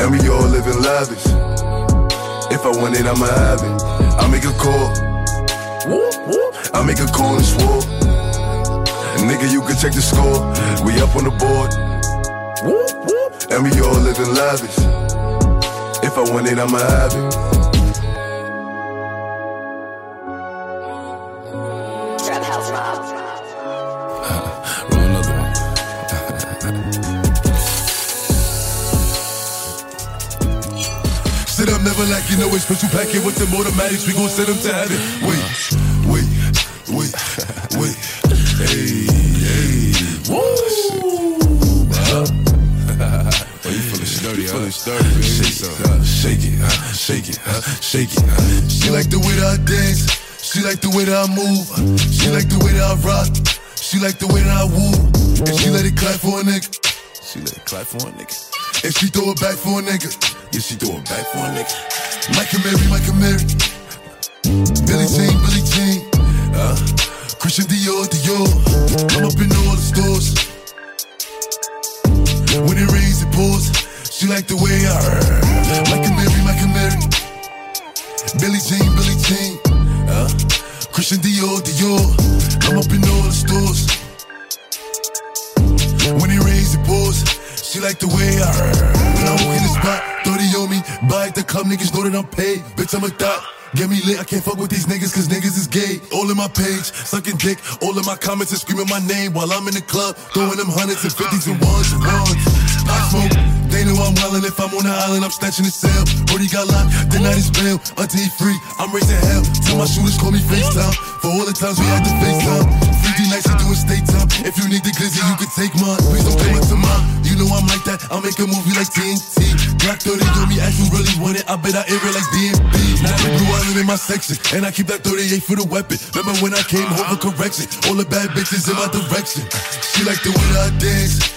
And we all living lavish. If I want it, I'ma have it. I make a call. I make a call and swore. Nigga, you can check the score. We up on the board. And we all living lavish. If I want it, I'ma have it. Trap House Mob. Uh, roll another one. Sit up, never like you know it's special packet with them automatics. We gon' send them to heaven. Wait, wait, wait, wait. Hey, hey. Woo! Oh, you feeling sturdy, huh? Feeling sturdy, baby. Shake it, uh, shake it, uh, shake it, uh, shake it. uh. She like the way that I dance. She like the way that I move. She like the way that I rock. She like the way that I woo. And she let it clap for a nigga. She let it clap for a nigga. And she throw it back for a nigga. Yeah, she throw it back for a nigga. Mike and Mary, Mike and Mary. Billie Jean, Billie Jean. Uh, Christian Dior, Dior. I'm up in all the stores. When it rains, it pours. She like the way I Mike and Mary, Mike and Mary. Billie Jean, Billie Jean. Uh, Christian Dior, Dior. I'm up in all the stores. When it rains, it pours. She like the way I When I walk in the spot, 30 on me. Buy at the club, niggas know that I'm paid. Bitch, I'm a thot. Get me lit, I can't fuck with these niggas cause niggas is gay. All in my page, sucking dick. All in my comments and screaming my name while I'm in the club. Throwing them hundreds and fifties and ones and ones. Pop smoke, They know I'm wildin'. If I'm on the island, I'm snatching his cell. Brody got locked, the night is bail. Until he free, I'm raising hell. Tell my shooters call me FaceTime. For all the times we had to FaceTime. 3D nights, you doing state time. If you need the glizzy, you can take mine. Please don't come up to mine. You know I'm like that. I'll make a movie like TNT. Black 30 on me, ask you really want it. I bet I air it like DMB. Now the blue in my section. And I keep that 38 for the weapon. Remember when I came home for correction? All the bad bitches in my direction. She like the way I dance.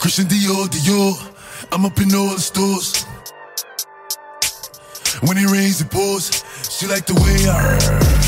Christian Dior, Dior. I'm up in all the stores. When it rains, it pours. She like the way I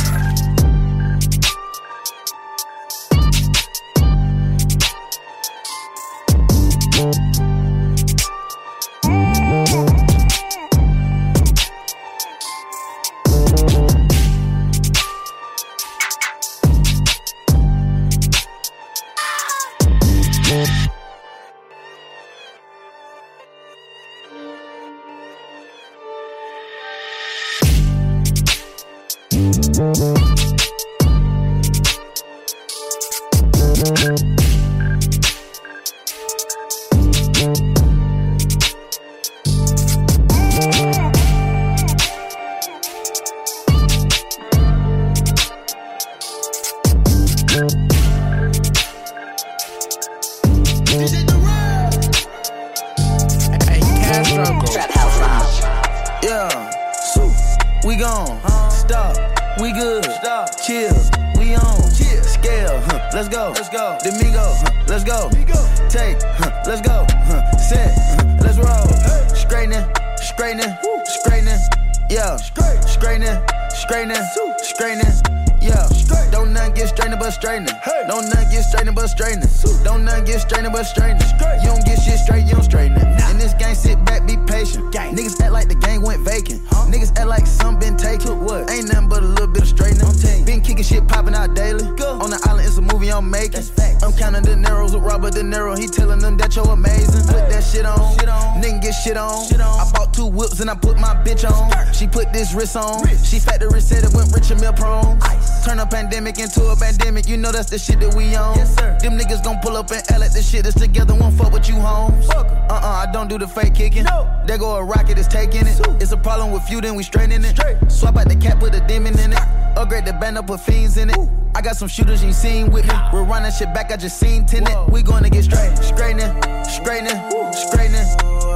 do the fake kicking. There go a rocket, is taking it. It's a problem with you, then we straightening it. Swap out the cap, put a demon in it. Upgrade the band up, put fiends in it. I got some shooters you seen with me. We're running shit back, I just seen tenant. We gonna get straight, straightening, straightening, straightening.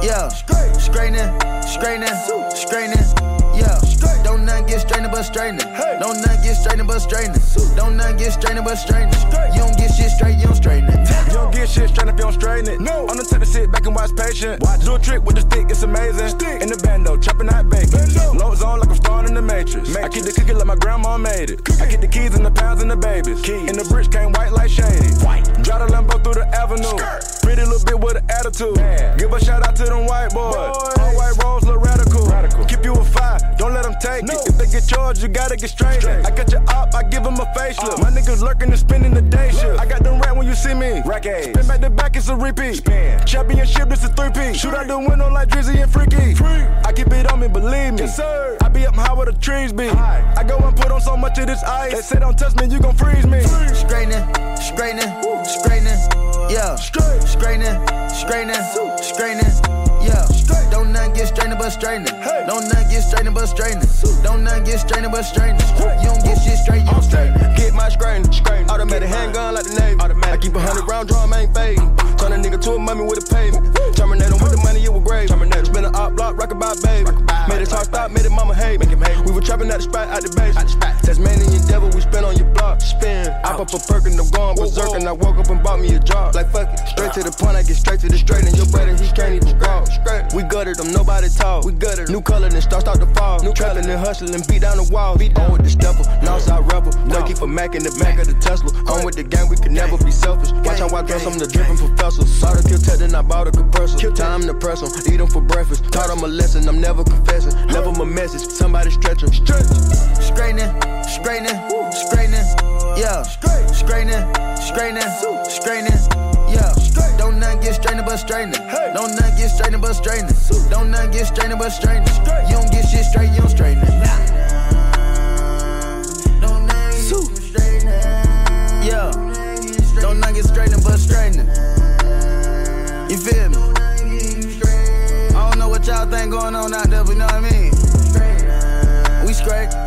Yeah, straightening, straightening, straightening. Yeah, don't nothing get straightening but straightening. Don't nothing get straightening but straightening. Don't nothing get straightening but straightening. You don't get shit straight, you don't straighten it. You don't get shit straight if you don't straighten it. No. I'm the type to sit back and watch patient. Watch. Do a trick with the stick, it's amazing. Stick. In the bando, chopping out bacon. Loads on like I'm starring in the Matrix. I keep the cookie like my grandma made it. I get the keys and the pounds and the babies. Keys. And the bricks came white like shady. White. Drive the Lambo through the avenue. Pretty little bit with an attitude. Give a shout out to them white boys. All white rolls look radical. radical. Keep you a fire, don't let them take it. If they get charged, you gotta get straight. I got your op, I give them a facelift. My niggas lurking and spending the day shift. I got them rat when you see me. Rack Spin back to back, it's a repeat. Spin. Championship, it's a three-piece. Shoot out the window like Drizzy and Freaky. I keep it on me, believe me. Yes, sir. I be up high where the trees be. I go and put on so much of this ice. They say don't touch me, you gon' freeze me. Straightening, straightening, straightening. Yeah, straightening, straightening, straightening. Straightening but straightening. Don't nothing get straightening but straightening. Don't nothing get straightening but straightening. You don't get shit straight, you don't. Get my straightening, straightening. Automatic handgun like the Navy. I keep a hundred round drum, ain't fading. Turn a nigga to a mummy with a pavement. Terminator with the money, it was grave. Terminator. Spin a op block, rock about baby. Made it talk stop, made it mama hate. Make him hate. We were trapping at the spot, out the base. Tasmanian devil, we spin on your block. Spin. I Pop a perk and I'm going berserk. And I woke up and bought me a job. Like fuck it. Straight to the point, I get straight to the straight. And your brother, he can't even walk. We gutted them, nobody talk. We gutted New color, then start start to fall. New trapping and hustling, beat down the wall. Beat on with the stepper, Northside rebel. No. keep a Mac in the back of the Tesla. On with the gang, we can never be selfish. Watch how I dress, I'm the dripping professor. Saw the kill tech, then I bought a compressor. Time to press them, eat them for breakfast. Taught them a lesson, I'm never confessing. Never my message, somebody stretch them. Stretch. Straightening, straightening, straightening. Yeah, straightening, straightening, straightening. Don't nothing but straightening. Don't nothing get strained but straightening. Don't nothing get strained but straightening. You don't get shit straight, you don't straighten it. Yeah, don't nothing get straightening but straightening. You feel me? I don't know what y'all think going on out there, but you know what I mean? Straight. We straight.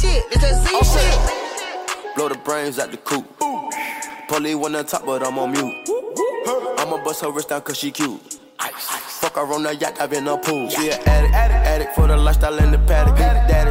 shit. It's that Z shit. Blow the brains out the coop. Polly one on top, but I'm on mute. I'ma bust her wrist down cause she cute. Fuck her on the yacht, I've been a pool. She an addict, addict, addict for the lifestyle and the paddock. Daddy,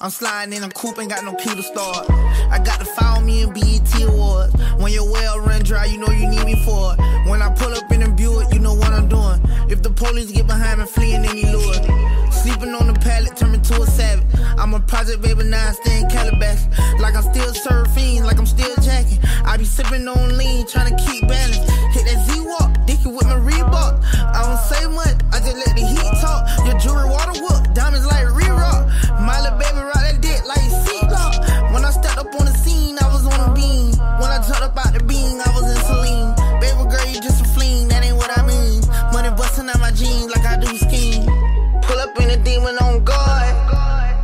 I'm sliding in a coupe, ain't got no key to start. I got to follow me in BET Awards. When your well run dry, you know you need me for it. When I pull up in a Buick, you know what I'm doing. If the police get behind me, fleeing any lure. Sleeping on the pallet, turn to a savage. I'm a project baby, now I stay in Calabash. Like I'm still surfing, like I'm still jacking. I be sipping on lean, trying to keep balance. Hit that Z-Walk, dicky with my Reebok. I don't say much, I just let the heat talk. Your jewelry water whoop, Up the beam, I was in Celine. Baby girl, you just a fleen, that ain't what I mean. Money busting out my jeans like I do scheme. Pull up in a demon on guard.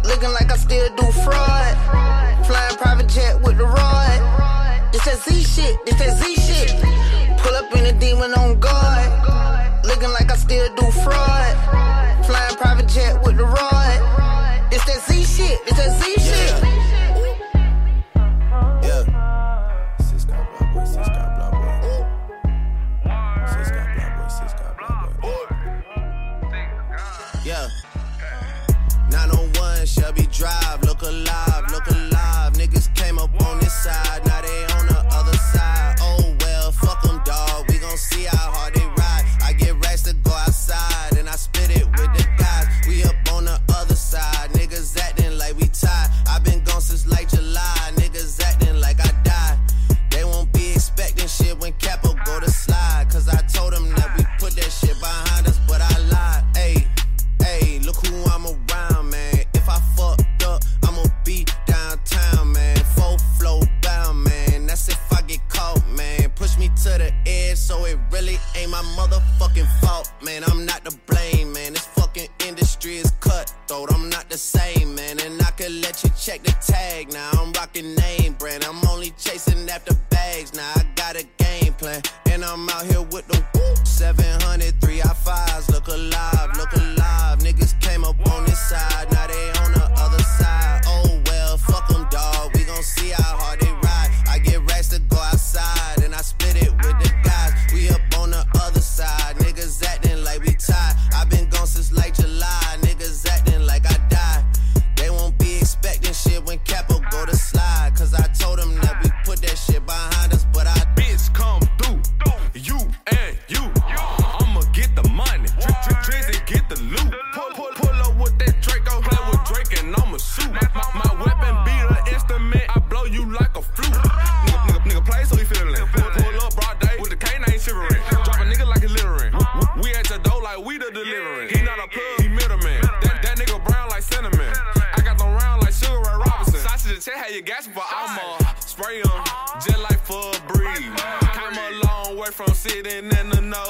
Looking like I still do fraud. Flying private jet with the rod. It's that Z shit, it's that Z shit. Pull up in a demon on guard. Looking like I still do Drive, look alive, look alive. Niggas came up on this side, now they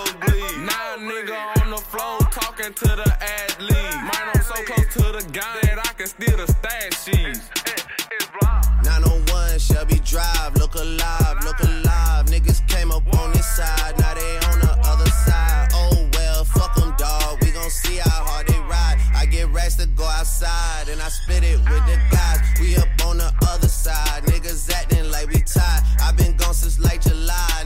the. Now nigga on the floor talking to the athlete. Mine I'm so close to the gun that I can steal the stash sheets. 901 Shelby Drive, look alive, look alive. Niggas came up on this side, now they on the other side. Oh well, fuck them, dawg. We gon' see how hard they ride. I get racks to go outside, and I split it with the guys. We up on the other side, niggas acting like we tied. i been gone since like July,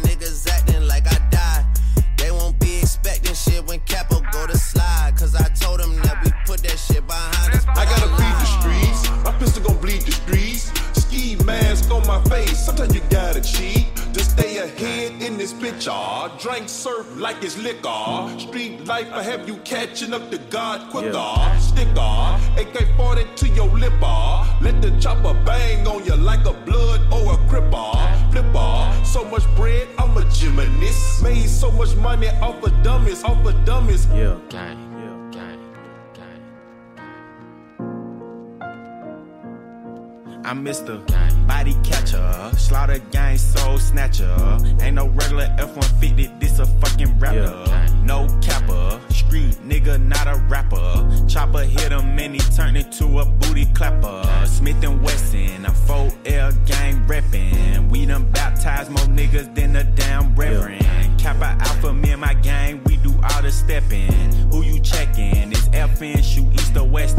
told them that we put that shit behind us. I gotta bleed the streets. My pistol gon' bleed the streets. Ski mask on my face. Sometimes you gotta cheat to stay ahead in this bitch. Ah, drink surf like it's liquor. Street life, I have you catching up to God quicker. Stick Sticker, AK 40 to your lip. ah. Let the chopper bang on you like a blood or a cripper. Flipper, so much bread, I'm a gymnast. Made so much money off of dummies, off of dummies. Yeah. I'm Mr. Body Catcher, Slaughter Gang Soul Snatcher. Ain't no regular F-150, this a fucking rapper. No capper, street nigga, not a rapper. Chopper hit him and he turned into a booty clapper. Smith and Wesson, I'm 4L gang reppin'. We done baptized more niggas than a damn reverend. Kappa Alpha, me and my gang, we do all the steppin'. Who you checkin'? It's FN, shoot east or west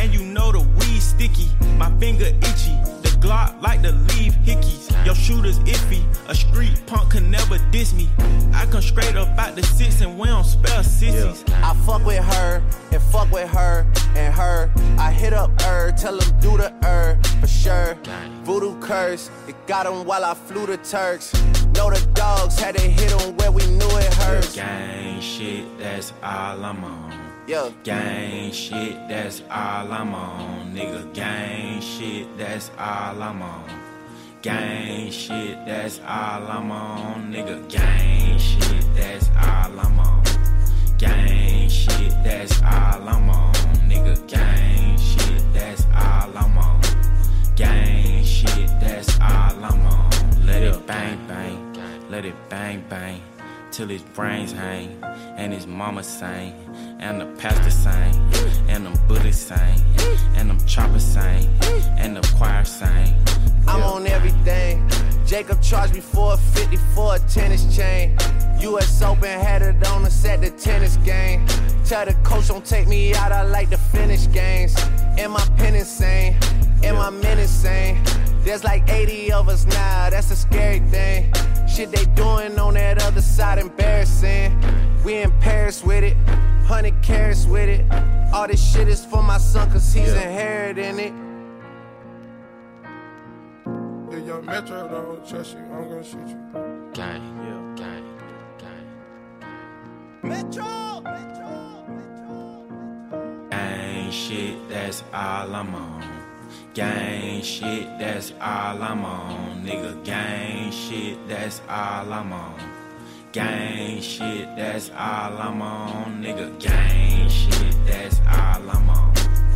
and you know the weed sticky. My finger itchy. The Glock like to leave hickeys. Your shooter's iffy. A street punk can never diss me. I come straight up out the six and we don't spell sissies. I fuck with her and fuck with her and her. I hit up her, tell him do the her for sure. Voodoo curse, it got him while I flew the Turks. Know the dogs had to hit him where we knew it hurts. Gang shit, that's all I'm on. Yeah. Gang shit, that's all I'm on. Nigga, gang shit, that's all I'm on. Gang shit, that's all I'm on. Nigga, gang shit, that's all I'm on. Gang shit, that's all I'm on. Nigga, gang shit, that's all I'm on. Gang shit, that's all I'm on. Let it bang bang, let it bang bang. Till his brains hang, and his mama sang, and the pastor sang, and them bullets sang, and them choppers sang, and the choir sang. I'm on everything. Jacob charged me for a 50 for a tennis chain. US Open had it on us at the tennis game. Tell the coach don't take me out, I like to finish games. Am I pen insane? Am I men insane? There's like 80 of us now, that's a scary thing. Shit they doing on that other side, embarrassing. We in Paris with it, 100 carats with it. All this shit is for my son, cause he's inheriting it. Yeah, young Metro don't trust you. I'm gonna shoot you. Gang, yeah, gang, gang. Metro! Metro! Metro! Gang shit, that's all I'm on. Gang shit, that's all I'm on. Nigga, gang shit, that's all I'm on. Gang shit, that's all I'm on. Nigga, gang shit, that's all I'm on.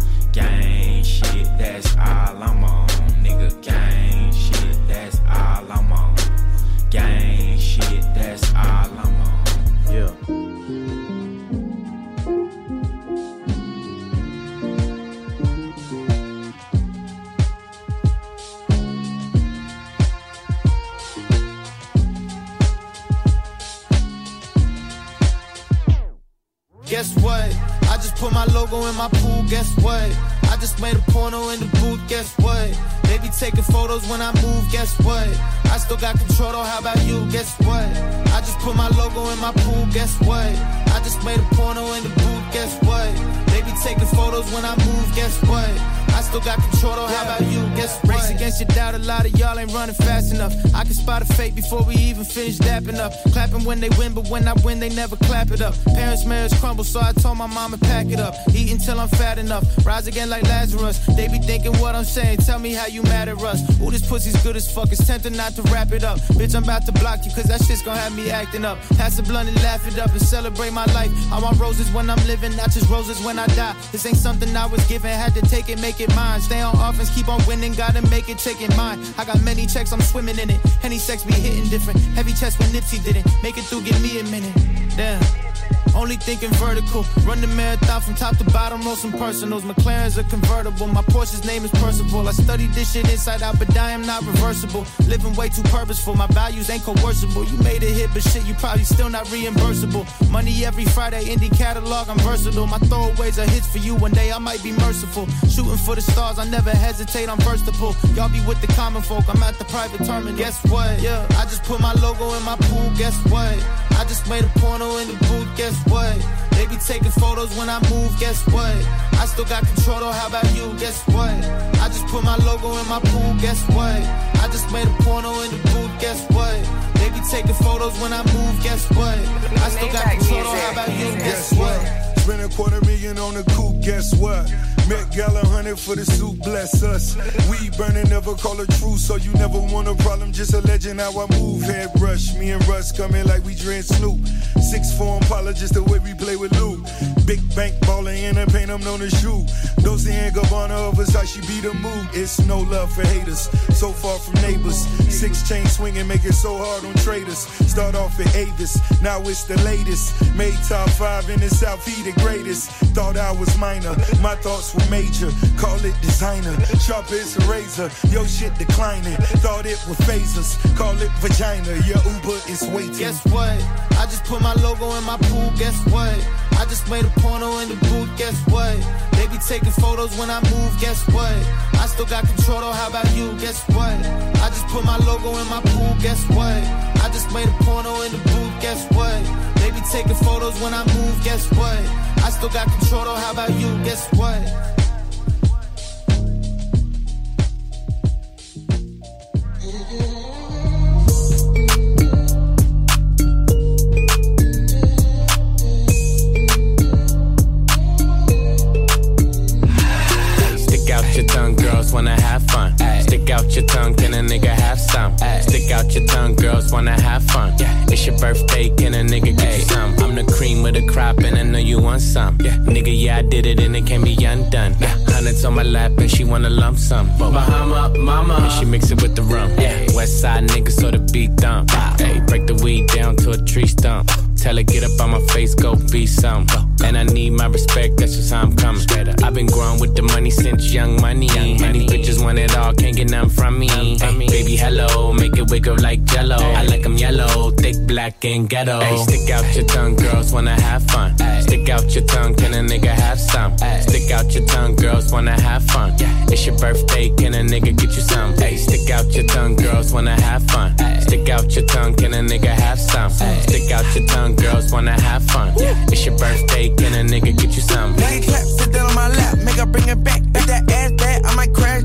Guess what? I just put my logo in my pool. Guess what? I just made a porno in the booth. Guess what? They be taking photos when I move. Guess what? I still got control. Though. How about you? Guess what? Against your doubt. A lot of y'all ain't running fast enough. I can spot a fake before we even finish dapping up. Clapping when they win, but when I win, they never clap it up. Parents' marriage crumble, so I told my mama pack it up. Eat until I'm fat enough. Rise again like Lazarus. They be thinking what I'm saying. Tell me how you mad at us. Ooh, this pussy's good as fuck. It's tempting not to wrap it up. Bitch, I'm about to block you, cause that shit's gonna have me acting up. Pass the blunt and laugh it up and celebrate my life. I want roses when I'm living, not just roses when I die. This ain't something I was given, had to take it, make it mine. Stay on offense, keep on winning, gotta make it, take it mine. I got many checks, I'm swimming in it. Any sex be hitting different. Heavy chest when Nipsey didn't. Make it through, give me a minute. Damn. Only thinking vertical. Run the marathon from top to bottom, roll some personals. McLaren's a convertible. My Porsche's name is Percival. I studied this shit inside out, but I am not reversible. Living way too purposeful. My values ain't coercible. You made a hit, but shit, you probably still not reimbursable. Money every Friday, indie catalog, I'm versatile. My throwaways are hits for you. One day I might be merciful. Shooting for the stars, I never hesitate, I'm versatile. Y'all be with the common folk, I'm at the private terminal. Guess what? Yeah, I just put my logo in my pool. Guess what? I just made a porno in the booth. Guess what? They be taking photos when I move. Guess what? I still got control. Though. How about you? Guess what? I just put my logo in my pool. Guess what? I just made a porno in the booth. Guess what? They be taking photos when I move. Guess what? I still got control. Though. How about you? Guess what? Spend a quarter million on the coupe, guess what? Met Gala hundred for the suit, bless us. We burning, never call a truce, so you never want a problem, just a legend how I move. Head rush, me and Russ coming like we dread Snoop. Six form just the way we play with Luke. Big bank baller in a paint, I'm known as shoe. Dolce and Gabbana of us, how she be the mood. It's no love for haters, so far from neighbors. Six chain swinging, make it so hard on traders. Start off at Avis, now it's the latest. Made top five in the South, he the greatest. Thought I was minor, my thoughts were major. Call it designer, sharp as a razor. Yo shit declining, thought it was phasers. Call it vagina, your Uber is waiting. Guess what? I just put my logo in my pool. Guess what? I just made a porno in the booth. Guess what? They be taking photos when I move. Guess what? I still got control. Though. How about you? Guess what? I just put my logo in my pool. Guess what? I just made a porno in the booth. Guess what? They be taking photos when I move. Guess what? I still got control. Though. How about you? Guess what? Wanna have fun. Stick out your tongue, can a nigga have some? Stick out your tongue, girls wanna have fun. It's your birthday, can a nigga get you some? I'm the cream of the crop, and I know you want some. Yeah. Nigga, yeah, I did it, and it can't be undone. Hundreds on my lap, and she wanna lump some. But Bahama, mama, and she mix it with the rum. Yeah. West side nigga, so the beat dump. Hey, break the weed down to a tree stump. Tell her get up on my face, go be some. And I need my respect, that's just how I'm coming. I've been growing with the money since young money. Many bitches want it all, can't get none from me. Hey, baby, hello, make it wiggle like jello. I like 'em yellow, thick, black, and ghetto. Hey, stick out your tongue, girls wanna have fun. Stick out your tongue, can a nigga have some? Stick out your tongue, girls wanna have fun. It's your birthday, can a nigga get you some? Hey, stick out your tongue, girls wanna have fun. Stick out your tongue, can a nigga have some? Stick out your tongue, girls wanna have fun. It's your birthday, can a nigga get you some? Nigga clap, sit down on my lap, make her bring it back. If that ass bad, I might crash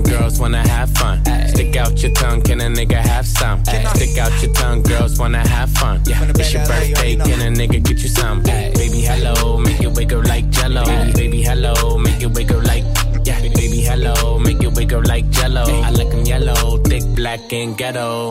girls wanna have fun. Stick out your tongue, can a nigga have some? Stick out your tongue, girls wanna have fun. Yeah. It's your birthday, can a nigga get you some? Baby, hello, make it wiggle like jello. Baby, baby, hello, make it wiggle like. Yeah, baby, hello, make it wiggle like jello. I like them yellow, thick, black, and ghetto.